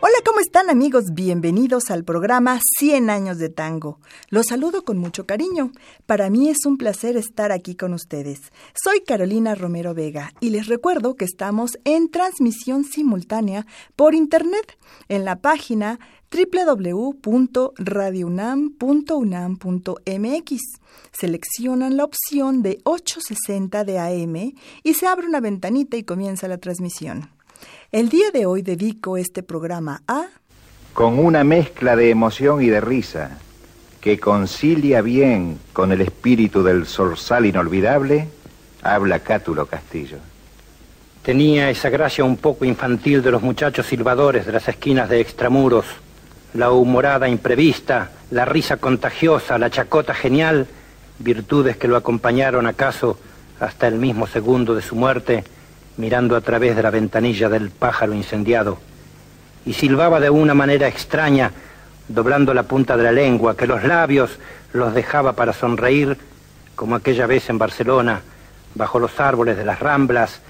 Hola, ¿cómo están amigos? Bienvenidos al programa 100 años de tango. Los saludo con mucho cariño. Para mí es un placer estar aquí con ustedes. Soy Carolina Romero Vega y les recuerdo que estamos en transmisión simultánea por internet en la página www.radiounam.unam.mx. Seleccionan la opción de 860 de AM y se abre una ventanita y comienza la transmisión. El día de hoy dedico este programa a... Con una mezcla de emoción y de risa que concilia bien con el espíritu del zorzal inolvidable, habla Cátulo Castillo. Tenía esa gracia un poco infantil de los muchachos silbadores de las esquinas de extramuros la humorada imprevista, la risa contagiosa, la chacota genial, virtudes que lo acompañaron acaso hasta el mismo segundo de su muerte, mirando a través de la ventanilla del pájaro incendiado. Y silbaba de una manera extraña, doblando la punta de la lengua, que los labios los dejaba para sonreír, como aquella vez en Barcelona, bajo los árboles de las ramblas,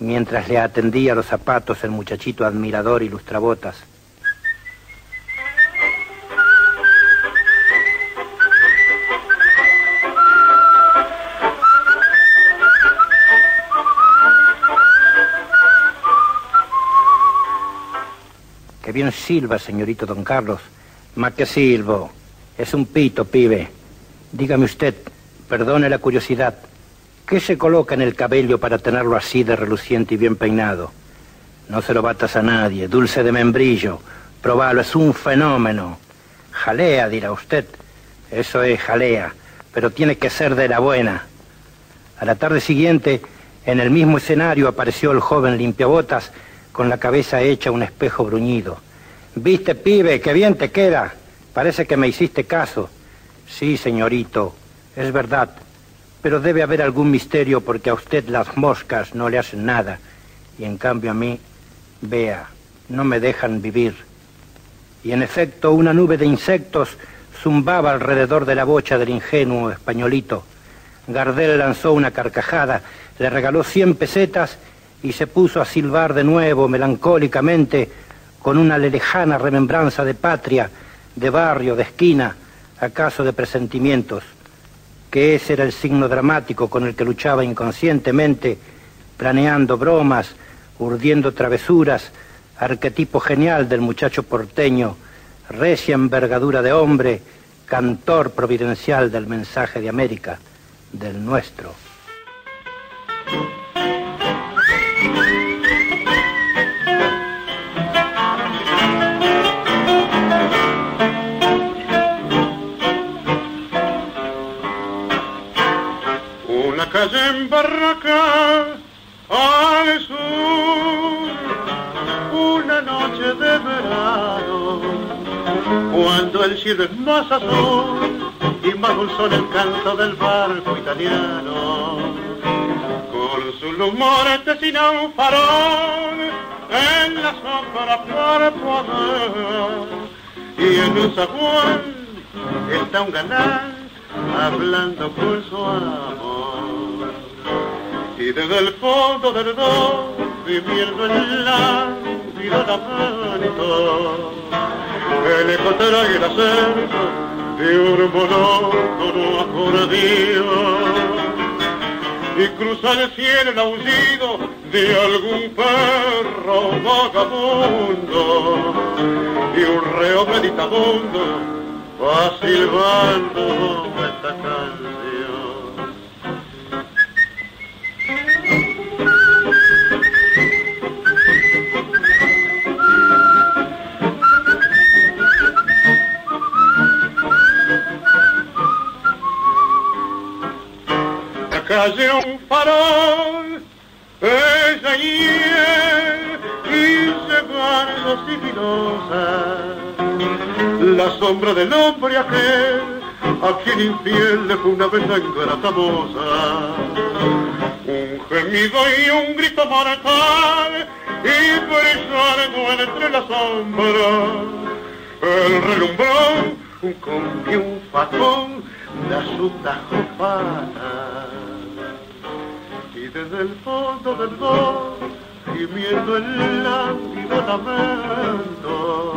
mientras le atendía los zapatos el muchachito admirador y lustrabotas. Bien silba, señorito don Carlos. Más que silbo. Es un pito, pibe. Dígame usted, perdone la curiosidad, ¿qué se coloca en el cabello para tenerlo así de reluciente y bien peinado? No se lo batas a nadie, dulce de membrillo. Probalo, es un fenómeno. Jalea, dirá usted. Eso es jalea, pero tiene que ser de la buena. A la tarde siguiente, en el mismo escenario apareció el joven limpiabotas con la cabeza hecha un espejo bruñido. Viste, pibe, qué bien te queda. Parece que me hiciste caso. Sí, señorito, es verdad. Pero debe haber algún misterio porque a usted las moscas no le hacen nada. Y en cambio a mí, vea, no me dejan vivir. Y en efecto, una nube de insectos zumbaba alrededor de la bocha del ingenuo españolito. Gardel lanzó una carcajada, le regaló cien pesetas y se puso a silbar de nuevo melancólicamente con una lejana remembranza de patria, de barrio, de esquina, acaso de presentimientos, que ese era el signo dramático con el que luchaba inconscientemente, planeando bromas, urdiendo travesuras, arquetipo genial del muchacho porteño, recia envergadura de hombre, cantor providencial del mensaje de América, del nuestro. Calle en Barraca al sur, una noche de verano, cuando el cielo es más azul y más dulzón el canto del barco italiano, con su lumores sin un farol en la sombra cuerpo a y en un zaguán está un galán hablando por su amor. Y desde el fondo del dos, viviendo en la vida lamento, el eco trae el acento de un monótono acordeón. Y cruza el cielo el aullido de algún perro vagabundo y un reo meditabundo va silbando esta canción. calle un farol es ayer y se guarda sigilosa la sombra del hombre aquel a quien infiel le fue una vez la ingrata Un gemido y un grito mortal y brillando entre las sombras el relumbrón con un facón da su tajo y desde el fondo del dos gimiendo el lánguido lamento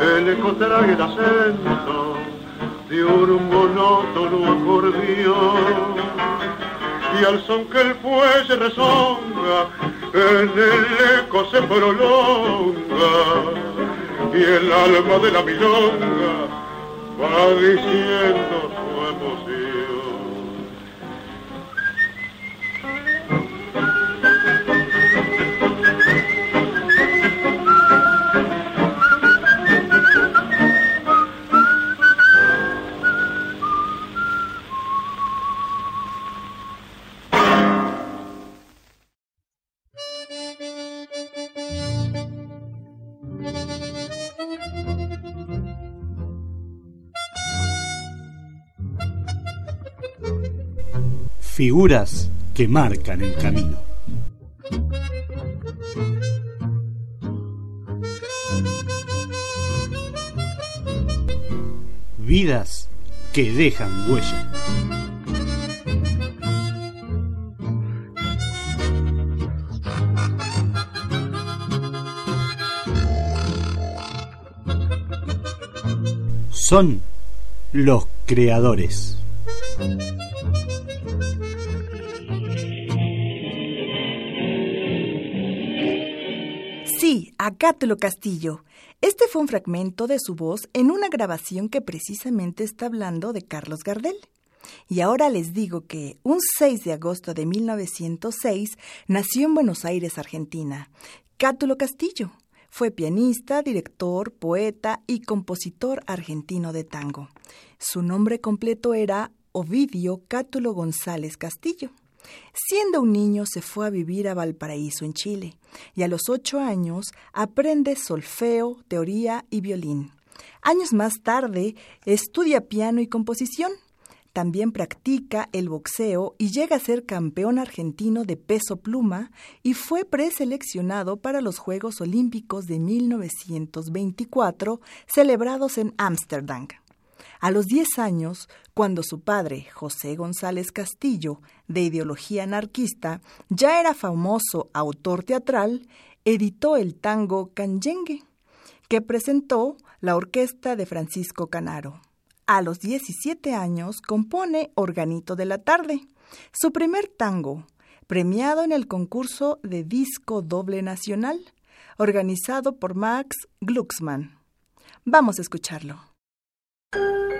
el eco trae el acento de un monótono acordeón. Y al son que el fuelle resonga en el eco se prolonga. Y el alma de la milonga va diciendo su emoción. Figuras que marcan el camino. Vidas que dejan huella. Son los creadores. Cátulo Castillo. Este fue un fragmento de su voz en una grabación que precisamente está hablando de Carlos Gardel. Y ahora les digo que un 6 de agosto de 1906 nació en Buenos Aires, Argentina, Cátulo Castillo. Fue pianista, director, poeta y compositor argentino de tango. Su nombre completo era Ovidio Cátulo González Castillo. Siendo un niño se fue a vivir a Valparaíso, en Chile, y a los ocho años aprende solfeo, teoría y violín. Años más tarde estudia piano y composición. También practica el boxeo y llega a ser campeón argentino de peso pluma y fue preseleccionado para los Juegos Olímpicos de 1924 celebrados en Ámsterdam. A los 10 años, cuando su padre, José González Castillo, de ideología anarquista, ya era famoso autor teatral, editó el tango Canyengue, que presentó la orquesta de Francisco Canaro. A los 17 años compone Organito de la Tarde, su primer tango, premiado en el concurso de disco doble nacional, organizado por Max Glucksmann. Vamos a escucharlo. Thank you.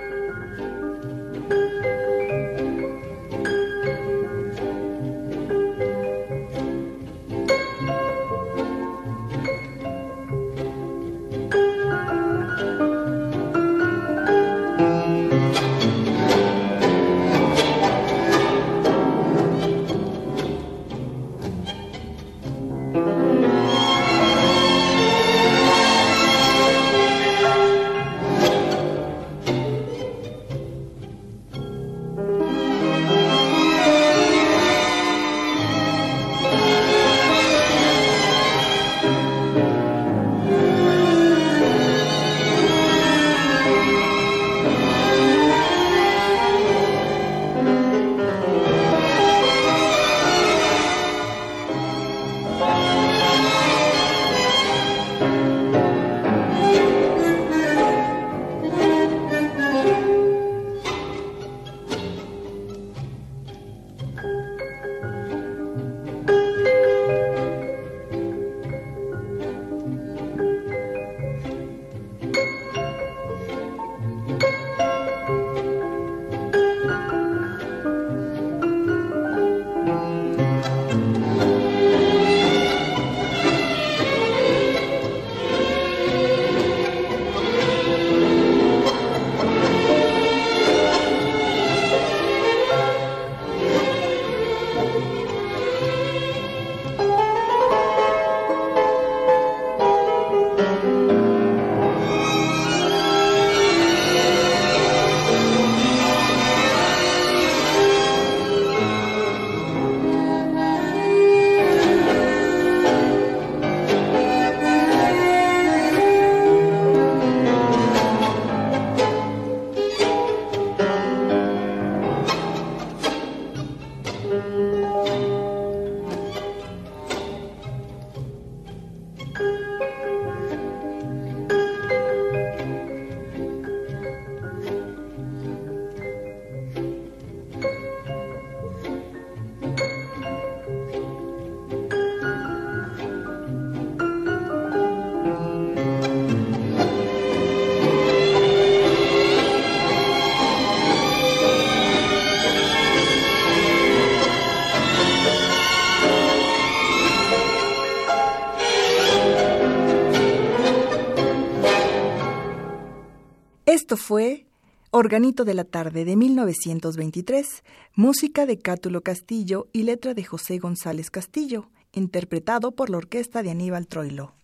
Organito de la Tarde de 1923, música de Cátulo Castillo y letra de José González Castillo, interpretado por la orquesta de Aníbal Troilo.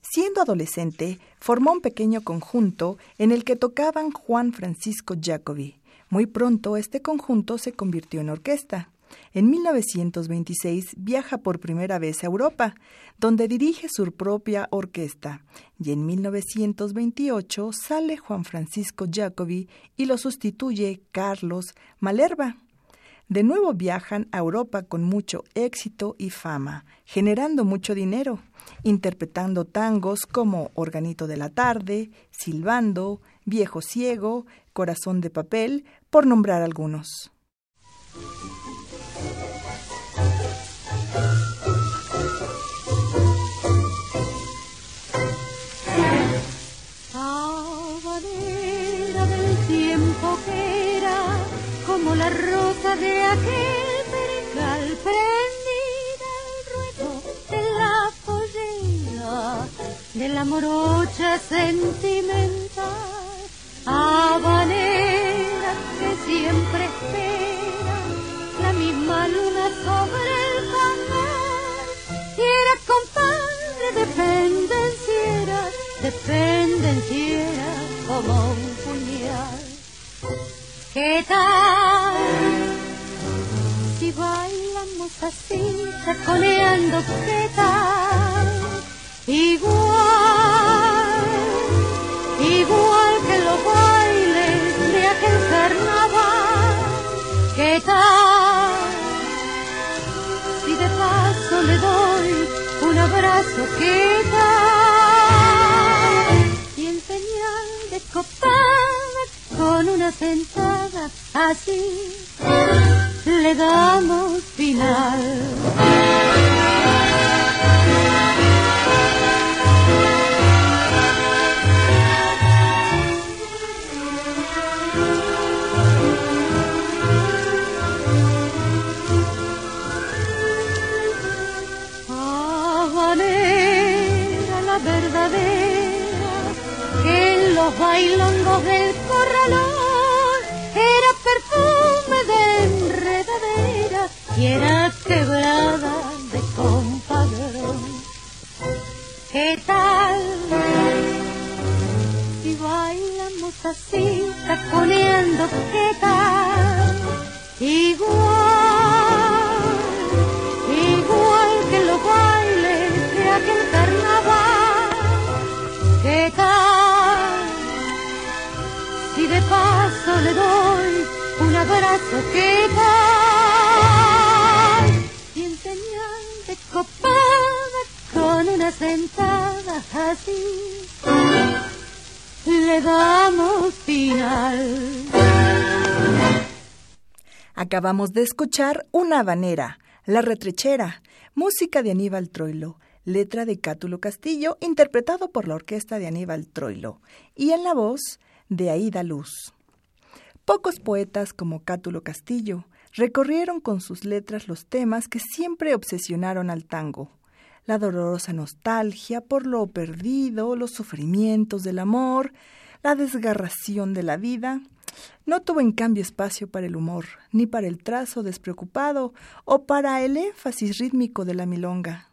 Siendo adolescente, formó un pequeño conjunto en el que tocaban Juan Francisco Jacobi. Muy pronto este conjunto se convirtió en orquesta. En 1926 viaja por primera vez a Europa, donde dirige su propia orquesta, y en 1928 sale Juan Francisco Jacobi y lo sustituye Carlos Malerba. De nuevo viajan a Europa con mucho éxito y fama, generando mucho dinero, interpretando tangos como Organito de la Tarde, Silbando, Viejo Ciego, Corazón de Papel, por nombrar algunos. Rosa de aquel perical prendida al ruedo de la pollera de la morocha sentimental habanera que siempre espera la misma luna sobre el fanal y era compadre de pendenciera de pendenciera como un puñal ¿Qué tal? Si bailamos así, taconeando, ¿qué tal? Igual, igual que los bailes de aquel carnaval. ¿Qué tal? Si de paso le doy un abrazo, ¿qué tal? Y en señal de copada con una sentada así le damos final. la verdadera en los bailongos del enredadera y era quebrada de compadrón. ¿Qué tal? Si bailamos así, taconeando, ¿qué tal? Igual, igual que los bailes de aquel carnaval. ¿Qué tal? Si de paso le doy un abrazo, ¿qué final. Acabamos de escuchar Una habanera, La retrechera, música de Aníbal Troilo, letra de Cátulo Castillo, interpretado por la orquesta de Aníbal Troilo, y en la voz de Aida Luz. Pocos poetas como Cátulo Castillo recorrieron con sus letras los temas que siempre obsesionaron al tango. La dolorosa nostalgia por lo perdido, los sufrimientos del amor, la desgarración de la vida. No tuvo en cambio espacio para el humor, ni para el trazo despreocupado o para el énfasis rítmico de la milonga.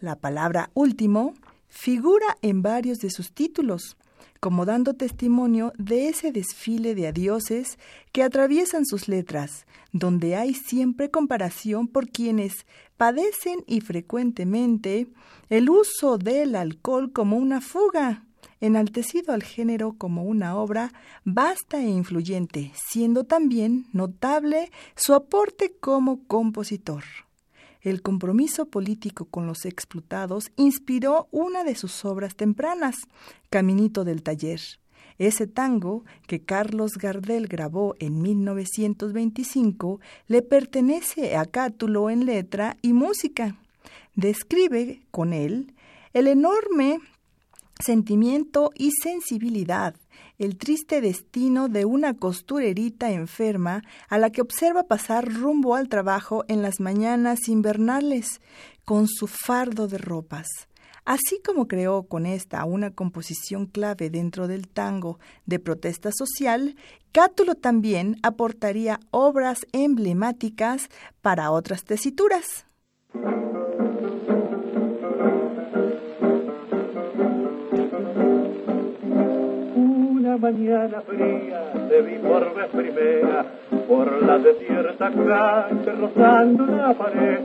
La palabra último figura en varios de sus títulos, como dando testimonio de ese desfile de adioses que atraviesan sus letras, donde hay siempre comparación por quienes padecen y frecuentemente el uso del alcohol como una fuga, enaltecido al género como una obra vasta e influyente, siendo también notable su aporte como compositor. El compromiso político con los explotados inspiró una de sus obras tempranas, Caminito del Taller. Ese tango, que Carlos Gardel grabó en 1925, le pertenece a Cátulo en letra y música. Describe con él el enorme sentimiento y sensibilidad el triste destino de una costurerita enferma a la que observa pasar rumbo al trabajo en las mañanas invernales con su fardo de ropas. Así como creó con esta una composición clave dentro del tango de protesta social, Cátulo también aportaría obras emblemáticas para otras tesituras. Mañana fría te vi por vez primera por la desierta calle rozando la pared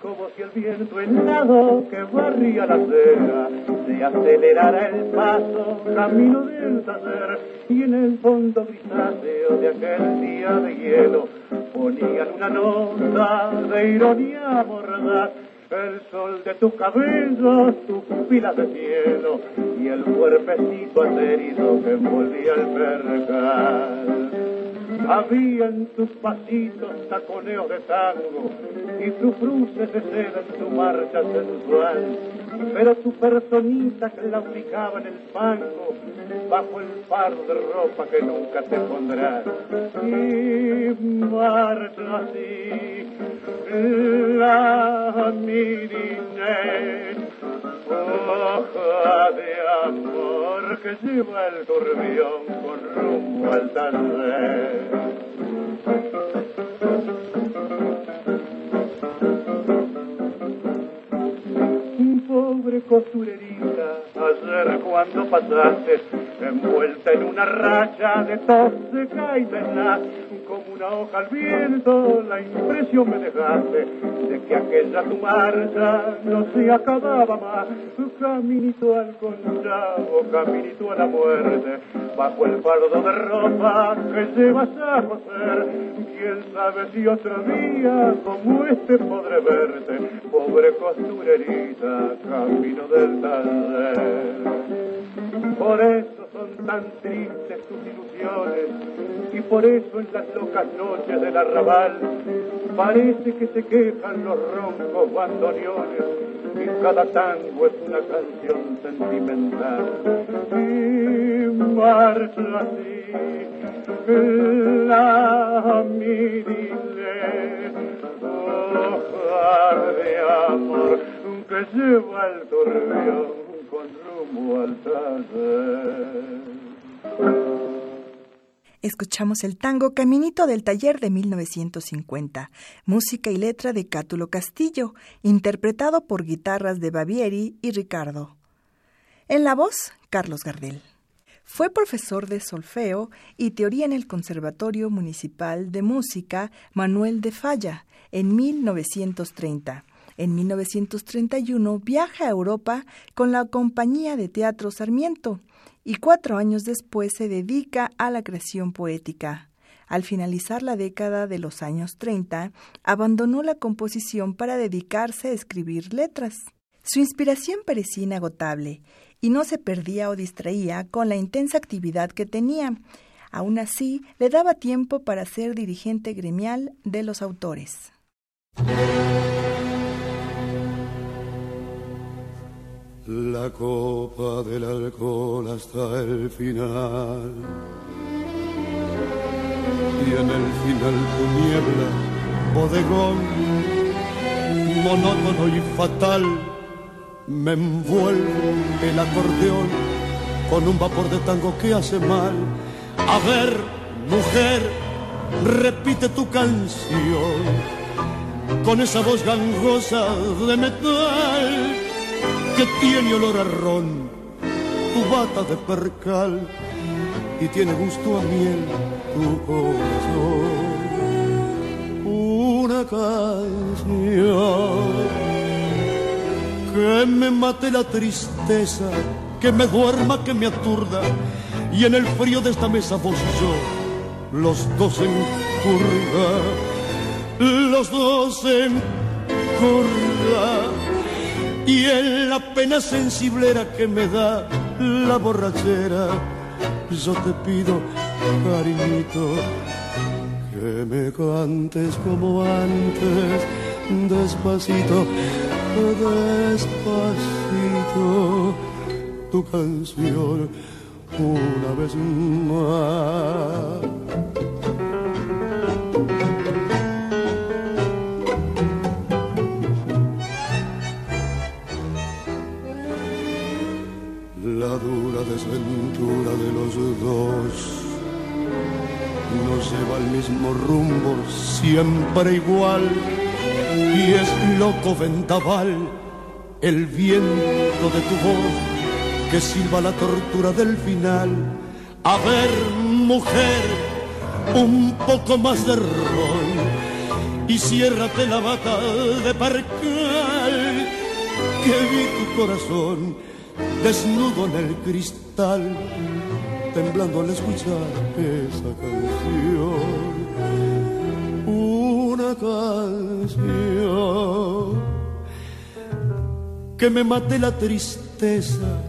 como si el viento helado que barría la acera se acelerara el paso camino del taller y en el fondo grisáceo de aquel día de hielo ponían una nota de ironía mordaz el sol de tus cabellos, tu pupila de cielo y el cuerpecito aterido que envolvía el percal. Había en tus pasitos taconeos de tango y tu cruce de seda en tu marcha sensual. Pero tu personita claudicaba en el fango bajo el fardo de ropa que nunca te pondrás. Y marcha así la mirinés, hoja de amor que lleva el turbión con rumbo al taller. Pobre costurerita, ayer cuando pasaste, envuelta en una racha de tos seca y una hoja al viento, la impresión me dejaste de que aquella tu marcha no se acababa más. Caminito al conchavo, caminito a la muerte, bajo el fardo de ropa que llevas a coser. Quién sabe si otro día como este podré verte, pobre costurerita, camino del taller. Por eso son tan tristes tus ilusiones y por eso en las locas noches del arrabal parece que se quejan los roncos bandoneones y cada tango es una canción sentimental y marcha así la mirile hoja de amor que lleva el turbión con rumbo al taller. Escuchamos el tango Caminito del Taller de 1950, música y letra de Cátulo Castillo, interpretado por guitarras de Bavieri y Ricardo. En la voz, Carlos Gardel. Fue profesor de solfeo y teoría en el Conservatorio Municipal de Música Manuel de Falla en 1930. En 1931 viaja a Europa con la compañía de teatro Sarmiento y cuatro años después se dedica a la creación poética. Al finalizar la década de los años 30, abandonó la composición para dedicarse a escribir letras. Su inspiración parecía inagotable y no se perdía o distraía con la intensa actividad que tenía. Aún así, le daba tiempo para ser dirigente gremial de los autores. La copa del alcohol hasta el final. Y en el final tu niebla, bodegón, monótono y fatal, me envuelve el acordeón con un vapor de tango que hace mal. A ver, mujer, repite tu canción con esa voz gangosa de metal que tiene olor a ron, tu bata de percal y tiene gusto a miel tu corazón. Una canción que me mate la tristeza, que me duerma, que me aturda y en el frío de esta mesa vos y yo, los dos en curva, los dos en curva y en la pena sensiblera que me da la borrachera, yo te pido, cariñito, que me cantes como antes, despacito, despacito, tu canción una vez más. aventura de los dos nos lleva al mismo rumbo, siempre igual, y es loco ventaval el viento de tu voz que silba la tortura del final. A ver, mujer, un poco más de rol y ciérrate la bata de parcal que vi tu corazón desnudo en el cristal temblando al escuchar esa canción. Una canción que me mate la tristeza,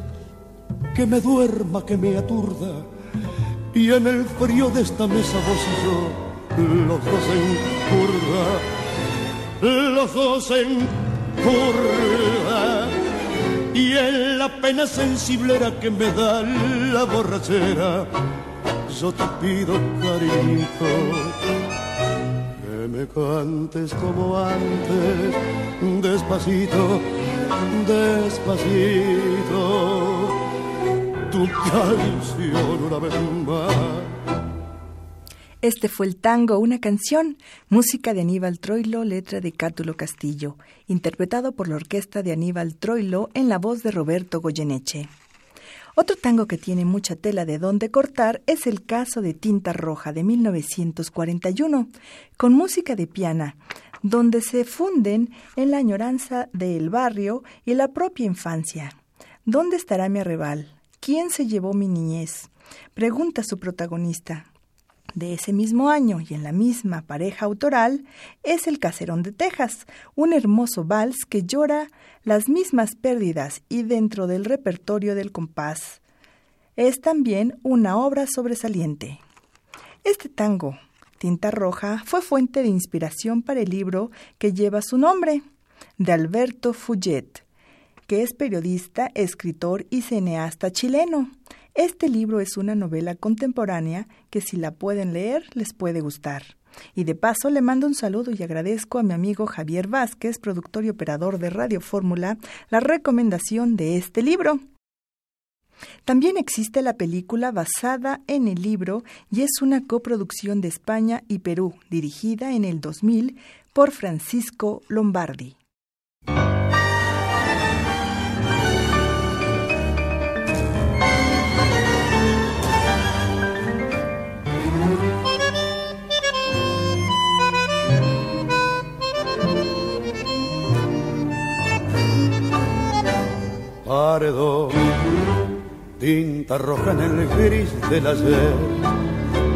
que me duerma, que me aturda, y en el frío de esta mesa vos y yo, los dos en curva, los dos en curva y en la pena sensiblera que me da la borrachera, yo te pido cariñito que me cantes como antes, despacito, despacito, tu canción una vez más. Este fue el tango, una canción, música de Aníbal Troilo, letra de Cátulo Castillo, interpretado por la orquesta de Aníbal Troilo en la voz de Roberto Goyeneche. Otro tango que tiene mucha tela de donde cortar es el caso de Tinta Roja de 1941, con música de piana, donde se funden en la añoranza del barrio y la propia infancia. ¿Dónde estará mi arrebal? ¿Quién se llevó mi niñez? Pregunta su protagonista de ese mismo año y en la misma pareja autoral es El Caserón de Texas, un hermoso vals que llora las mismas pérdidas y dentro del repertorio del compás. Es también una obra sobresaliente. Este tango, Tinta Roja, fue fuente de inspiración para el libro que lleva su nombre, de Alberto Fouget, que es periodista, escritor y cineasta chileno. Este libro es una novela contemporánea que si la pueden leer les puede gustar. Y de paso le mando un saludo y agradezco a mi amigo Javier Vázquez, productor y operador de Radio Fórmula, la recomendación de este libro. También existe la película basada en el libro y es una coproducción de España y Perú, dirigida en el 2000 por Francisco Lombardi. Paredón, tinta roja en el gris del ayer,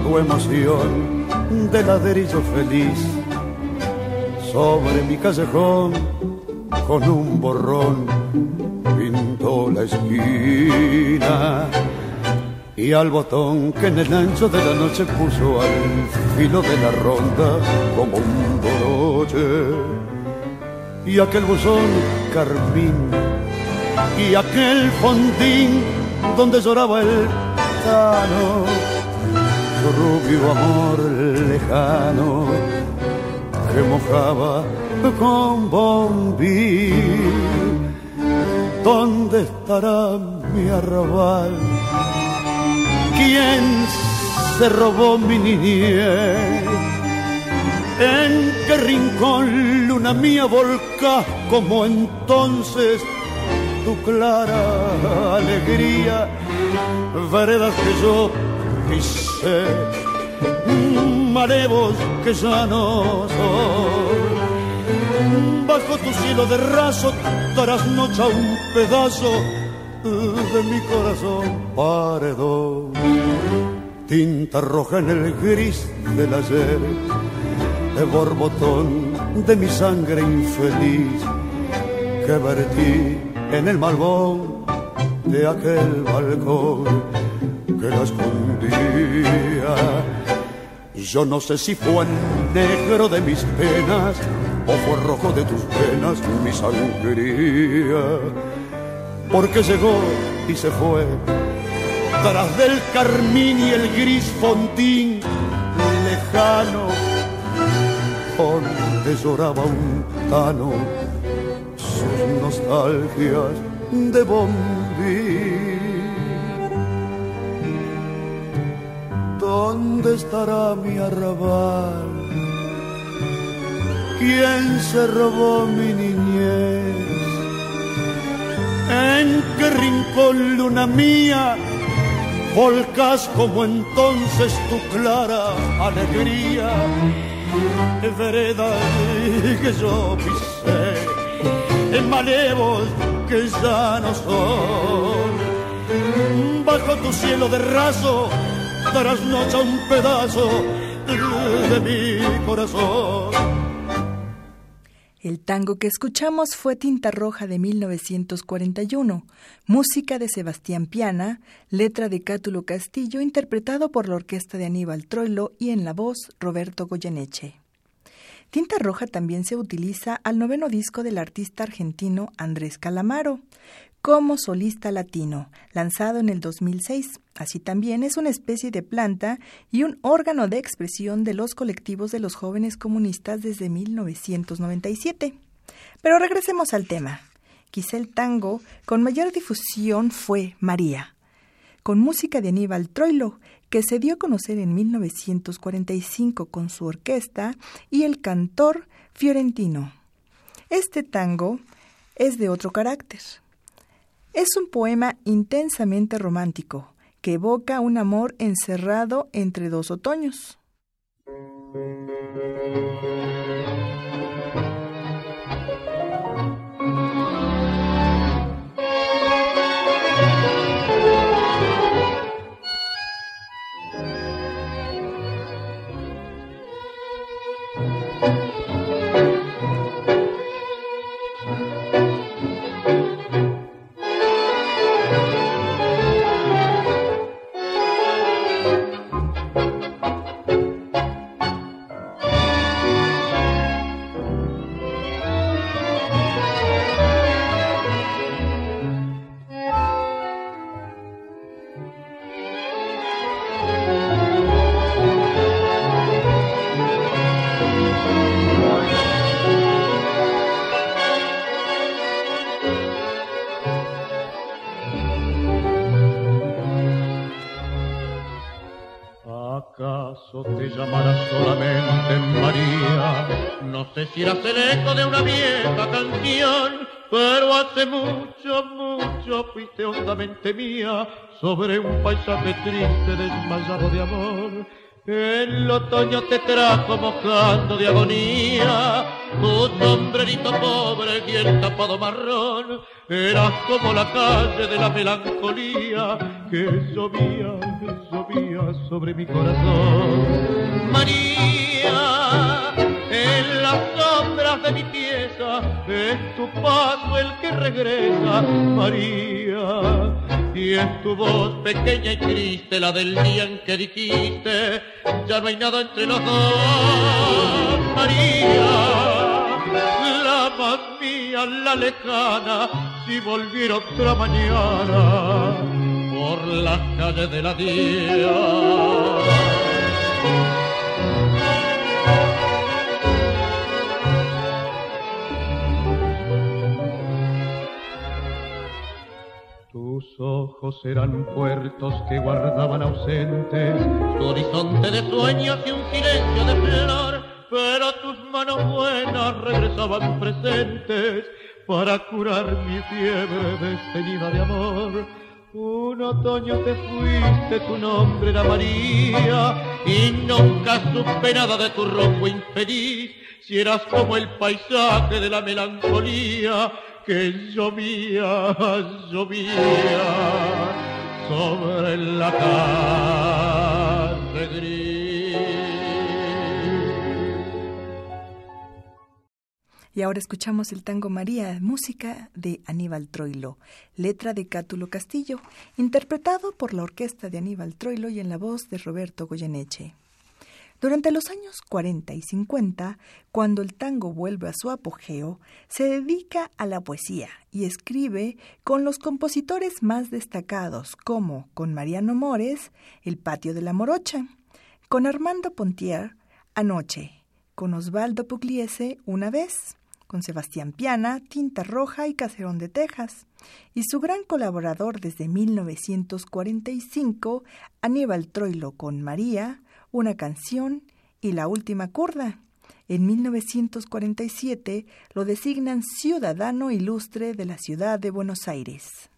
tu emoción de ladrillo feliz, sobre mi callejón con un borrón pintó la esquina y al botón que en el ancho de la noche puso al filo de la ronda como un broche y aquel buzón carmín y aquel fondín donde lloraba el tano, su rubio amor lejano que mojaba con bombí. ¿Dónde estará mi arrabal? ¿Quién se robó mi niñez? ¿En qué rincón luna mía volca como entonces clara alegría, veredas que yo pisé, marevos que ya no son. Bajo tu cielo de raso noche un pedazo de mi corazón paredón. Tinta roja en el gris del ayer, de borbotón de mi sangre infeliz que vertí en el malvón de aquel balcón que la escondía. Yo no sé si fue negro de mis penas o fue rojo de tus penas mi sangría. Porque llegó y se fue tras del carmín y el gris fontín lejano donde lloraba un tano nostalgias de Bombí. ¿Dónde estará mi arrabal? ¿Quién se robó mi niñez? ¿En qué rincón, luna mía, volcas como entonces tu clara alegría? Vereda que yo malevos que ya no son. Bajo tu cielo de raso, trasnocha un pedazo de mi corazón. El tango que escuchamos fue Tinta Roja de 1941, música de Sebastián Piana, letra de Cátulo Castillo, interpretado por la orquesta de Aníbal Troilo y en la voz Roberto Goyeneche. Tinta Roja también se utiliza al noveno disco del artista argentino Andrés Calamaro, como solista latino, lanzado en el 2006. Así también es una especie de planta y un órgano de expresión de los colectivos de los jóvenes comunistas desde 1997. Pero regresemos al tema. Quizá el tango con mayor difusión fue María, con música de Aníbal Troilo, que se dio a conocer en 1945 con su orquesta y el cantor fiorentino. Este tango es de otro carácter. Es un poema intensamente romántico que evoca un amor encerrado entre dos otoños. Sobre un paisaje triste desmayado de amor. El otoño te trajo mojando de agonía, tu sombrerito pobre y el tapado marrón, eras como la calle de la melancolía que llovía, que llovía sobre mi corazón. María, en las sombras de mi pieza es tu paso el que regresa, María. Y es tu voz pequeña y triste la del día en que dijiste, ya no hay nada entre los dos, María. La más mía, la lejana, si volviera otra mañana por las calles de la día. Tus ojos eran puertos que guardaban ausentes tu horizonte de sueños y un silencio de flor, pero tus manos buenas regresaban presentes para curar mi fiebre desteñida de amor. Un otoño te fuiste, tu nombre era María, y nunca supe nada de tu rojo infeliz, si eras como el paisaje de la melancolía que llovía, llovía sobre la gris. Y ahora escuchamos el tango María, música de Aníbal Troilo, letra de Cátulo Castillo, interpretado por la orquesta de Aníbal Troilo y en la voz de Roberto Goyeneche. Durante los años 40 y 50, cuando el tango vuelve a su apogeo, se dedica a la poesía y escribe con los compositores más destacados, como con Mariano Mores, El Patio de la Morocha, con Armando Pontier, Anoche, con Osvaldo Pugliese, Una vez, con Sebastián Piana, Tinta Roja y Caserón de Texas, y su gran colaborador desde 1945, Aníbal Troilo con María, una canción y la última curda. En 1947 lo designan ciudadano ilustre de la ciudad de Buenos Aires.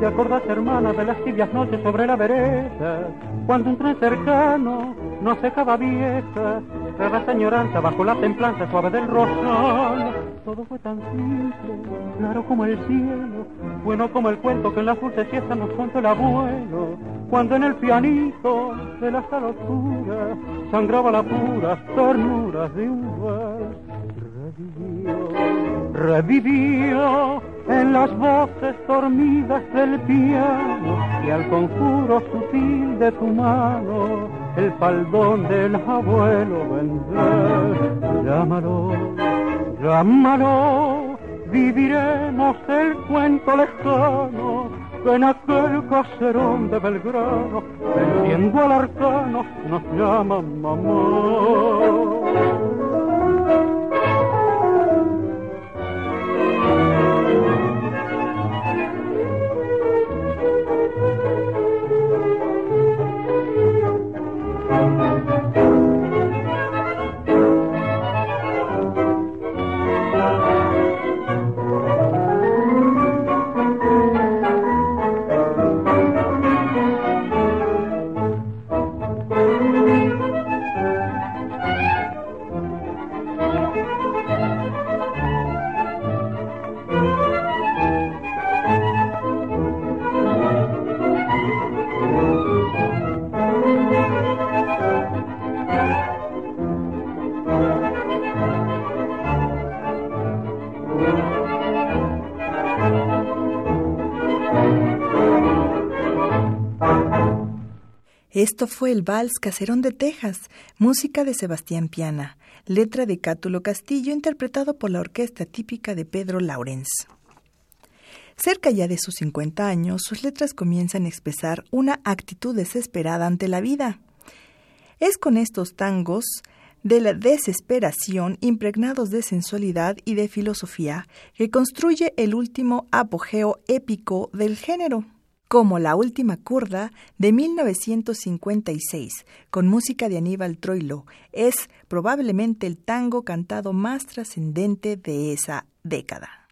Te acordás hermana de las tibias noches sobre la vereda, cuando un tren cercano nos dejaba vieja, cada añoranza bajo la templanza suave del rosal. Todo fue tan simple, claro como el cielo, bueno como el cuento que en la dulce siesta nos contó el abuelo, cuando en el pianito de la sala oscura sangraba la pura ternura de un. Revivió, revivió en las voces dormidas del piano y al conjuro sutil de tu mano el faldón del abuelo vendrá. Llámalo, llámalo, viviremos el cuento lejano en aquel caserón de Belgrano, vendiendo al arcano nos llama mamá. Esto fue el Vals Caserón de Texas, música de Sebastián Piana, letra de Cátulo Castillo, interpretado por la orquesta típica de Pedro Laurens. Cerca ya de sus 50 años, sus letras comienzan a expresar una actitud desesperada ante la vida. Es con estos tangos de la desesperación impregnados de sensualidad y de filosofía que construye el último apogeo épico del género como La Última Curda de 1956, con música de Aníbal Troilo. Es probablemente el tango cantado más trascendente de esa década.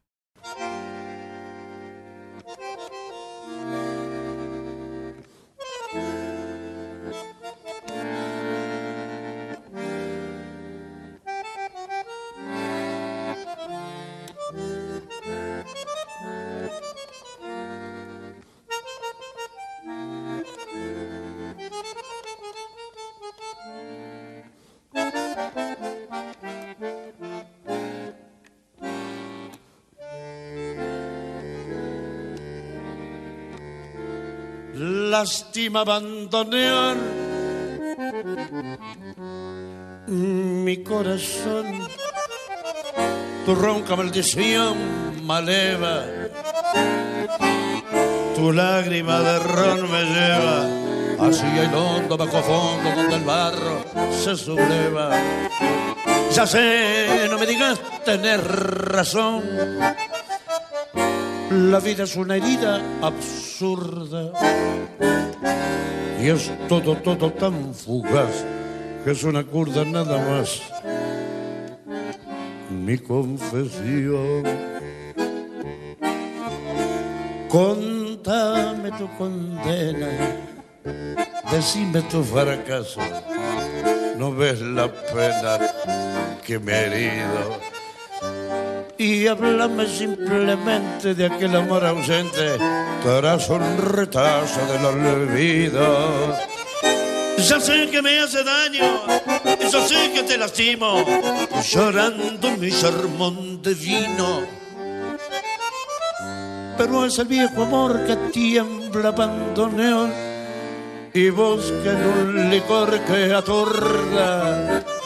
Lástima abandonar mi corazón. Tu ronca maldición maleva, tu lágrima de ron me lleva hacia el hondo bajo fondo donde el barro se subleva. Ya sé, no me digas tener razón. La vida es una herida absurda y es todo, todo tan fugaz que es una curda nada más. Mi confesión. Contame tu condena, decime tu fracaso. No ves la pena que me he herido y háblame simplemente de aquel amor ausente tras un retazo del olvido. Ya sé que me hace daño, ya sé que te lastimo, llorando mi sermón de vino. Pero es el viejo amor que tiembla bandoneón y busca en un licor que atorda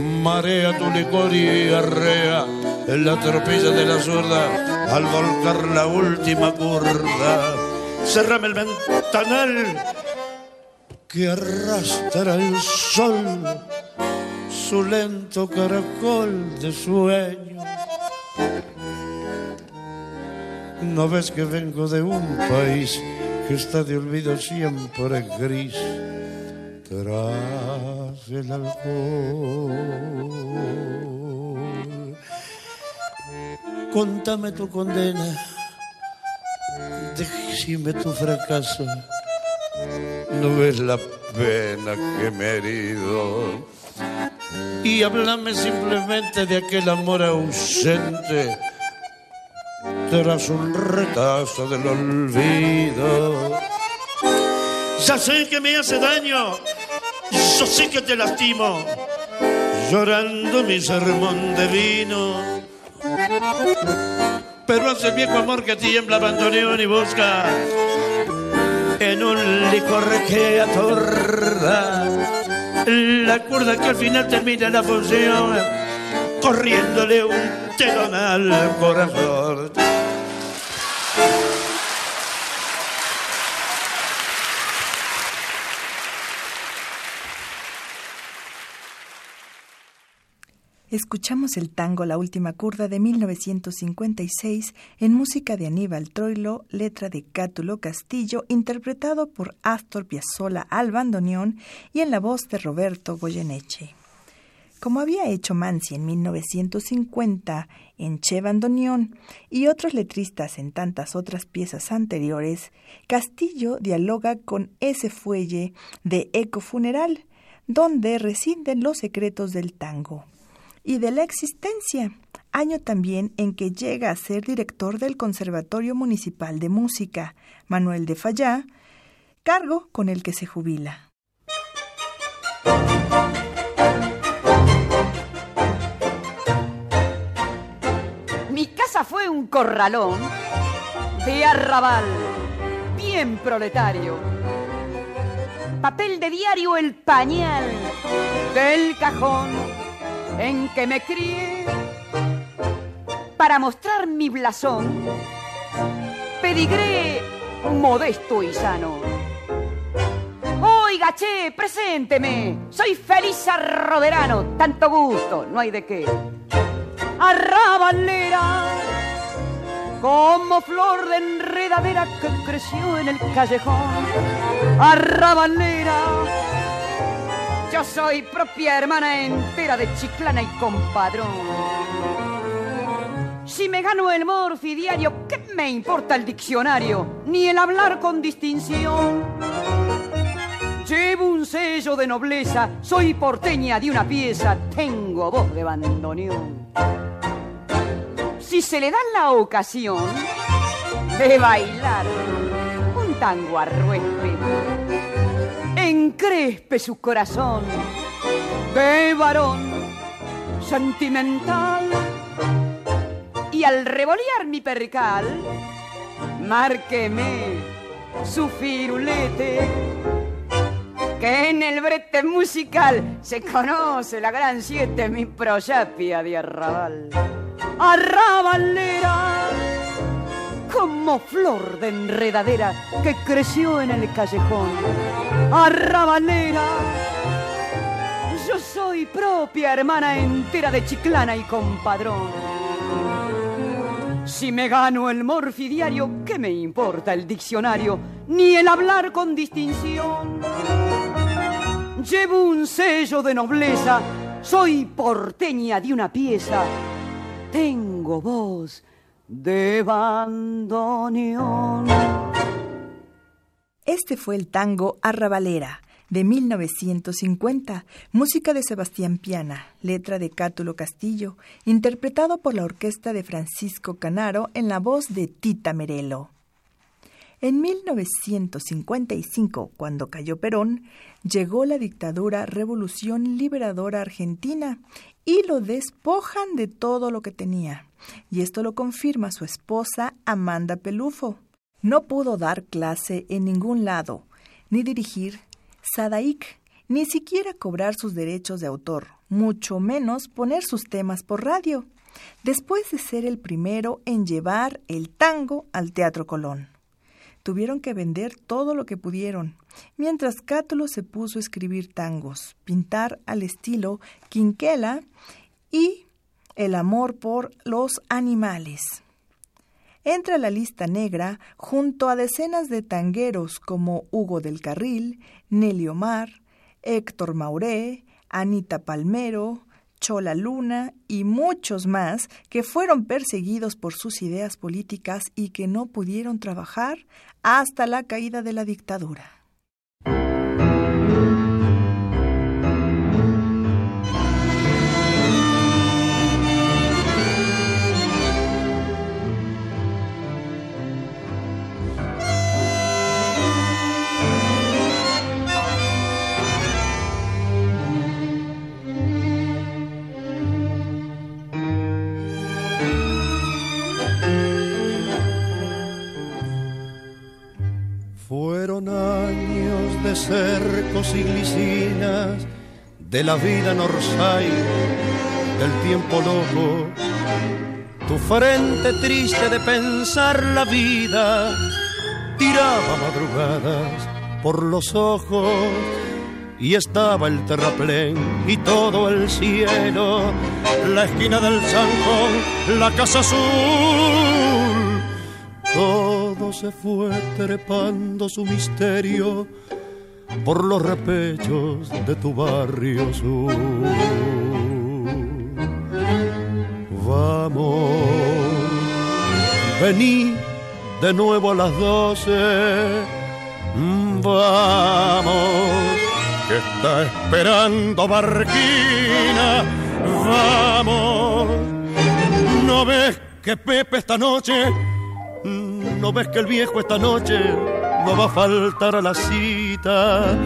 marea tu licor y arrea en la tropilla de la zurda al volcar la última curda. Cerrame el ventanal que arrastra el sol su lento caracol de sueño. No ves que vengo de un país que está de olvido siempre gris tras el alcohol. Contame tu condena, decime tu fracaso. No ves la pena que me he herido. Y háblame simplemente de aquel amor ausente tras un retazo del olvido. Ya sé que me hace daño, yo sé que te lastimo, llorando mi sermón de vino. Pero hace el viejo amor que tiembla bandoneón y busca en un licor que atorda la cuerda que al final termina la función corriéndole un telón al corazón. Escuchamos el tango La Última Curda de 1956 en música de Aníbal Troilo, letra de Cátulo Castillo, interpretado por Astor Piazzolla al bandoneón y en la voz de Roberto Goyeneche. Como había hecho Mansi en 1950 en Che Bandoneón y otros letristas en tantas otras piezas anteriores, Castillo dialoga con ese fuelle de Eco Funeral, donde residen los secretos del tango y de la existencia, año también en que llega a ser director del Conservatorio Municipal de Música, Manuel de Fallá, cargo con el que se jubila. Mi casa fue un corralón de arrabal, bien proletario. Papel de diario el pañal del cajón en que me crié. Para mostrar mi blasón, pedigré modesto y sano. Oiga, che, presénteme, soy feliz arroderano, tanto gusto, no hay de qué. Arrabalera, como flor de enredadera que creció en el callejón. Arrabalera yo soy propia hermana entera de Chiclana y compadrón. Si me gano el morfi diario, ¿qué me importa el diccionario? Ni el hablar con distinción. Llevo un sello de nobleza, soy porteña de una pieza, tengo voz de bandoneón. Si se le da la ocasión de bailar un tango a encrespe su corazón de varón sentimental. Y al revolear mi percal, márqueme su firulete, que en el brete musical se conoce la gran siete, mi proyapia de arrabal. Arrabalera como flor de enredadera que creció en el callejón. Arrabanera, yo soy propia hermana entera de Chiclana y compadrón. Si me gano el morfidiario, ¿qué me importa el diccionario? Ni el hablar con distinción. Llevo un sello de nobleza, soy porteña de una pieza. Tengo voz de bandoneón. Este fue el tango Arrabalera de 1950, música de Sebastián Piana, letra de Cátulo Castillo, interpretado por la orquesta de Francisco Canaro en la voz de Tita Merelo. En 1955, cuando cayó Perón, llegó la dictadura Revolución Liberadora Argentina y lo despojan de todo lo que tenía. Y esto lo confirma su esposa Amanda Pelufo. No pudo dar clase en ningún lado, ni dirigir, Sadaik ni siquiera cobrar sus derechos de autor, mucho menos poner sus temas por radio, después de ser el primero en llevar el tango al Teatro Colón. Tuvieron que vender todo lo que pudieron, mientras Cátulo se puso a escribir tangos, pintar al estilo Quinquela y el amor por los animales. Entra a la lista negra junto a decenas de tangueros como Hugo del Carril, Nelly Omar, Héctor Mauré, Anita Palmero, Chola Luna y muchos más que fueron perseguidos por sus ideas políticas y que no pudieron trabajar hasta la caída de la dictadura. Y glicinas de la vida norsay, del tiempo loco. Tu frente triste de pensar la vida tiraba madrugadas por los ojos y estaba el terraplén y todo el cielo, la esquina del zanjón, la casa azul. Todo se fue trepando su misterio por los repechos de tu barrio sur. Vamos, vení de nuevo a las doce. Vamos, que está esperando Barquina. Vamos, ¿no ves que Pepe esta noche? ¿No ves que el viejo esta noche no va a faltar a la cita.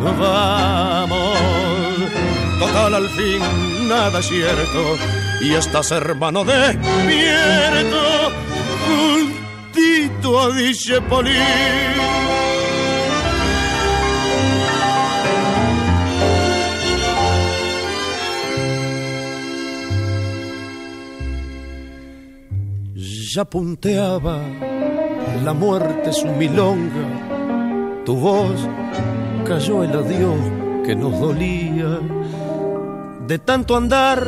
Vamos, total al fin nada cierto y estás hermano despierto juntito a Dichepolín. ya punteaba la muerte su milonga, tu voz cayó el adiós que nos dolía, de tanto andar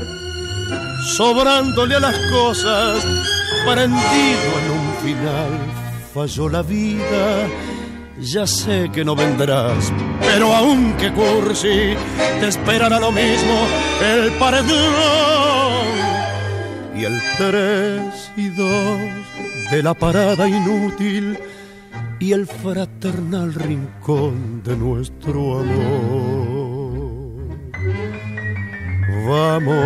sobrándole a las cosas, prendido en un final, falló la vida. Ya sé que no vendrás, pero aunque cursi, te esperará lo mismo el paredón y el tres y dos de la parada inútil y el fraternal rincón de nuestro amor. Vamos,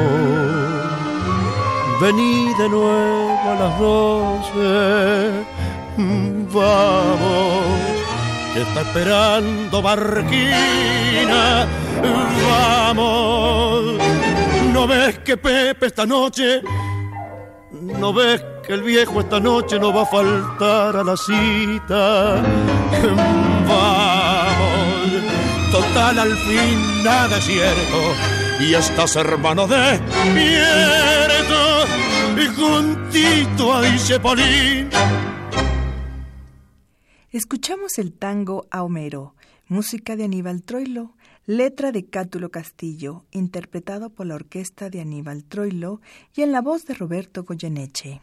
vení de nuevo a las doce, vamos, que está esperando Barquina, vamos, ¿no ves que Pepe esta noche ¿No ves que el viejo esta noche no va a faltar a la cita? Vamos, total al fin nada es cierto. Y estás hermano de despierto y juntito a Polín. Escuchamos el tango a Homero, música de Aníbal Troilo letra de Cátulo Castillo, interpretado por la orquesta de Aníbal Troilo y en la voz de Roberto Goyeneche.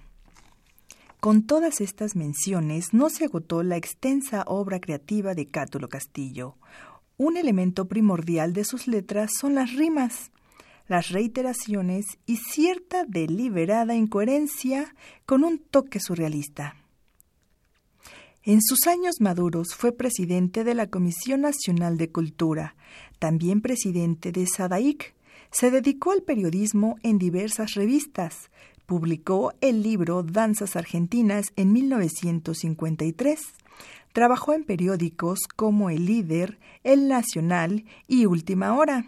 Con todas estas menciones no se agotó la extensa obra creativa de Cátulo Castillo. Un elemento primordial de sus letras son las rimas, las reiteraciones y cierta deliberada incoherencia con un toque surrealista. En sus años maduros fue presidente de la Comisión Nacional de Cultura, también presidente de SADAIC. Se dedicó al periodismo en diversas revistas. Publicó el libro Danzas Argentinas en 1953. Trabajó en periódicos como El Líder, El Nacional y Última Hora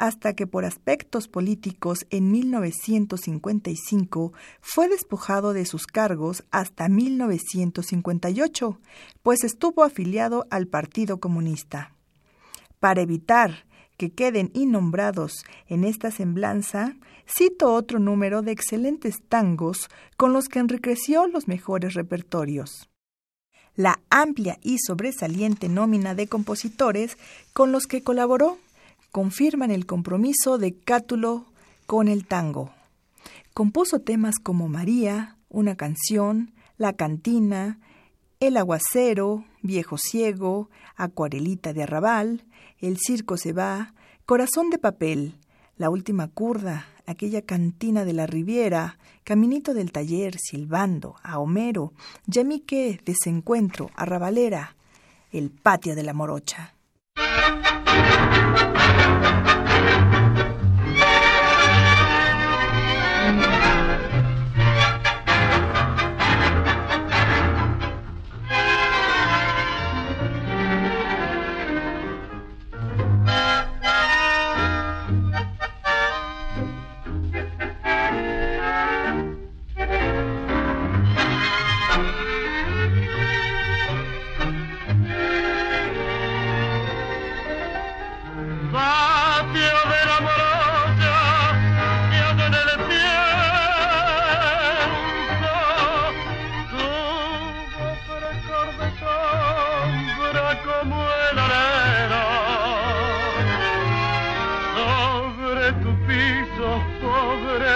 hasta que por aspectos políticos en 1955 fue despojado de sus cargos hasta 1958, pues estuvo afiliado al Partido Comunista. Para evitar que queden innombrados en esta semblanza, cito otro número de excelentes tangos con los que enriqueció los mejores repertorios la amplia y sobresaliente nómina de compositores con los que colaboró confirman el compromiso de Cátulo con el tango. Compuso temas como María, una canción, La cantina, El aguacero, Viejo ciego, Acuarelita de arrabal, El circo se va, Corazón de papel, La última curda, aquella cantina de la Riviera, Caminito del taller, Silbando, a Homero, Yamique, Desencuentro, Arrabalera, El patio de la morocha. como el alero sobre tu piso, sobre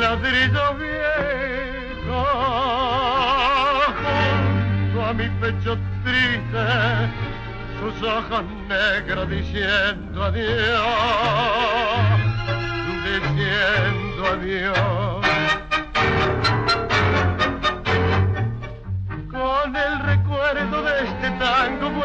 ladrillo viejo, junto a mi pecho triste, sus hojas negras diciendo adiós, diciendo adiós.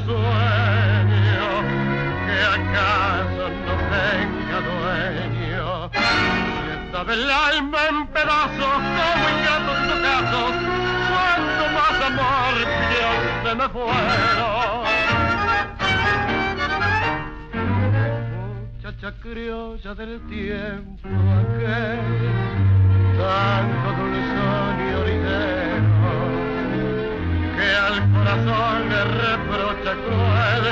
sueño que acaso no tenga dueño. Sienta el alma en pedazos como ingratos tocazos, cuanto más amor yo se me fueron. Muchacha criolla del tiempo aquel, tanto dulzón y oridero que al corazón le reprocha cruel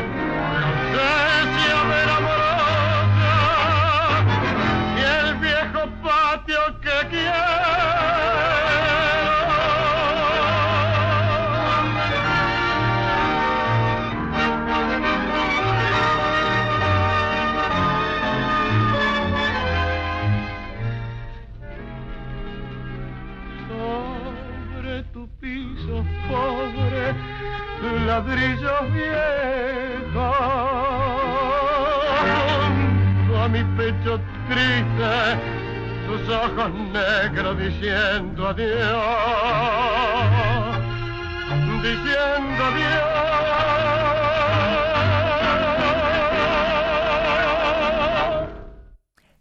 sé si haber amorosa y el viejo patio que quiere diciendo adiós diciendo adiós.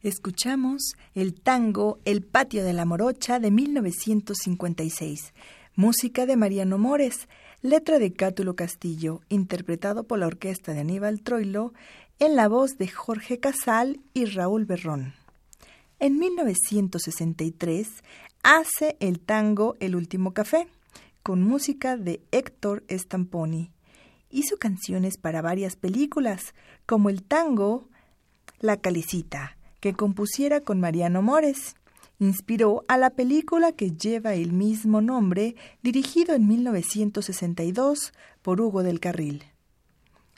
Escuchamos el tango El patio de la morocha de 1956, música de Mariano Mores, letra de Cátulo Castillo, interpretado por la orquesta de Aníbal Troilo en la voz de Jorge Casal y Raúl Berrón. En 1963 hace el tango El último café, con música de Héctor Stamponi. Hizo canciones para varias películas, como el tango La Calicita, que compusiera con Mariano Mores. Inspiró a la película que lleva el mismo nombre, dirigido en 1962 por Hugo del Carril.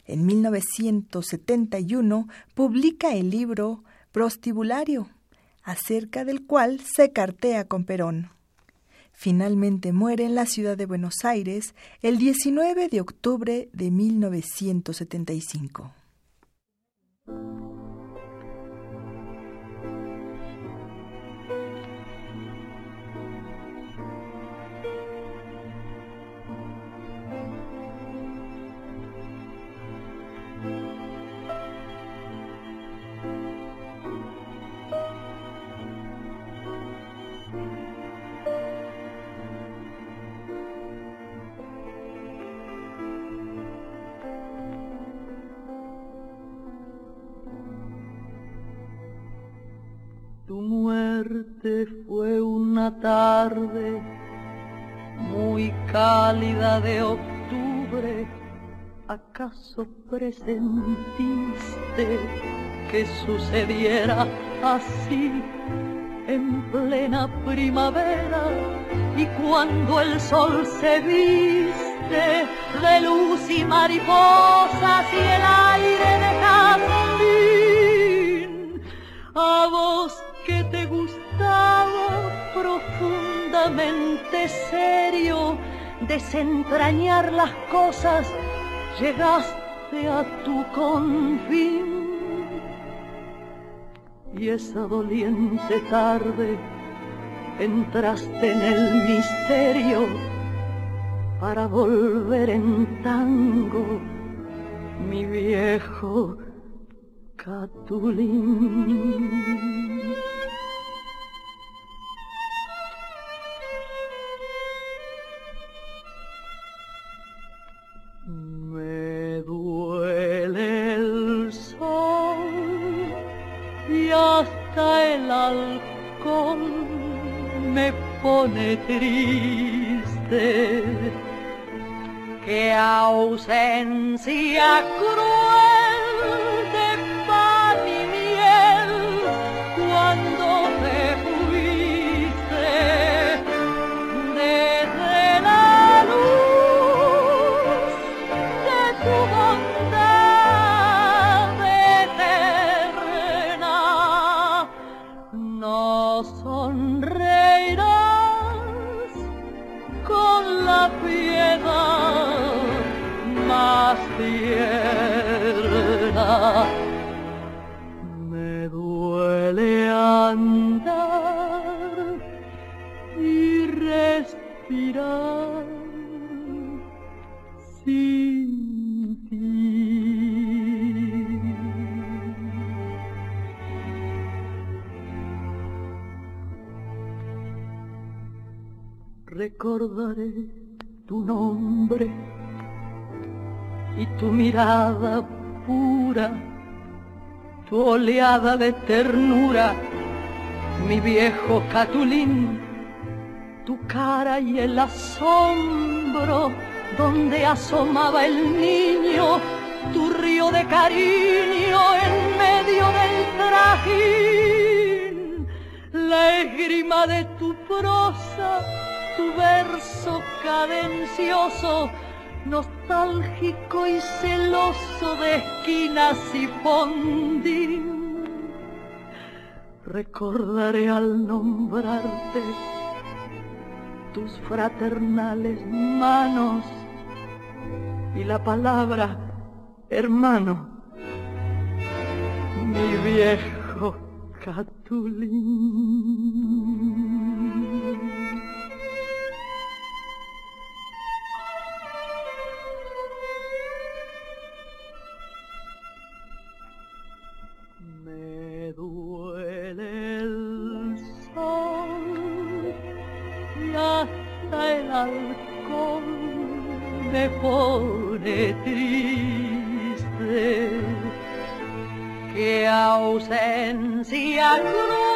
En 1971 publica el libro Prostibulario, acerca del cual se cartea con Perón. Finalmente muere en la ciudad de Buenos Aires el 19 de octubre de 1975. Muerte fue una tarde muy cálida de octubre. ¿Acaso presentiste que sucediera así en plena primavera y cuando el sol se viste de luz y mariposas y el aire de jazmín? A vos serio desentrañar las cosas, llegaste a tu confín. Y esa doliente tarde entraste en el misterio para volver en tango, mi viejo Catulín. Tu nombre y tu mirada pura, tu oleada de ternura, mi viejo Catulín, tu cara y el asombro donde asomaba el niño, tu río de cariño en medio del trajín, la esgrima de tu prosa, verso cadencioso, nostálgico y celoso de esquinas y fondín. Recordaré al nombrarte tus fraternales manos y la palabra hermano, mi viejo Catulín. El me pone triste. qué ausencia cruel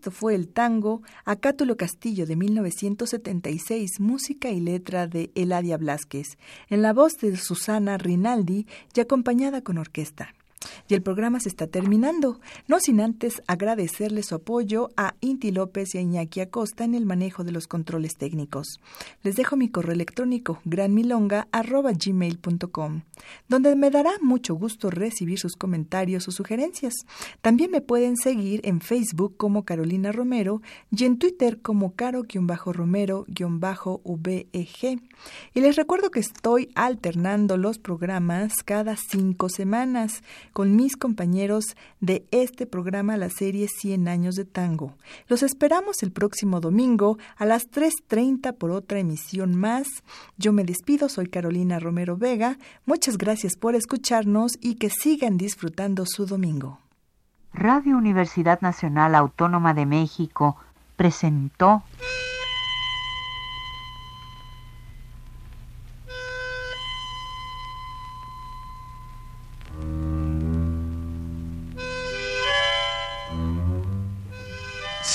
esto fue el tango Acátulo Castillo de 1976, música y letra de Eladia Blasquez, en la voz de Susana Rinaldi y acompañada con orquesta. Y el programa se está terminando, no sin antes agradecerle su apoyo a Inti López y a Iñaki Acosta en el manejo de los controles técnicos. Les dejo mi correo electrónico granmilonga.gmail.com, donde me dará mucho gusto recibir sus comentarios o sugerencias. También me pueden seguir en Facebook como Carolina Romero y en Twitter como caro-romero-veg. Y les recuerdo que estoy alternando los programas cada cinco semanas con mis compañeros de este programa, la serie 100 años de tango. Los esperamos el próximo domingo a las 3.30 por otra emisión más. Yo me despido, soy Carolina Romero Vega. Muchas gracias por escucharnos y que sigan disfrutando su domingo. Radio Universidad Nacional Autónoma de México presentó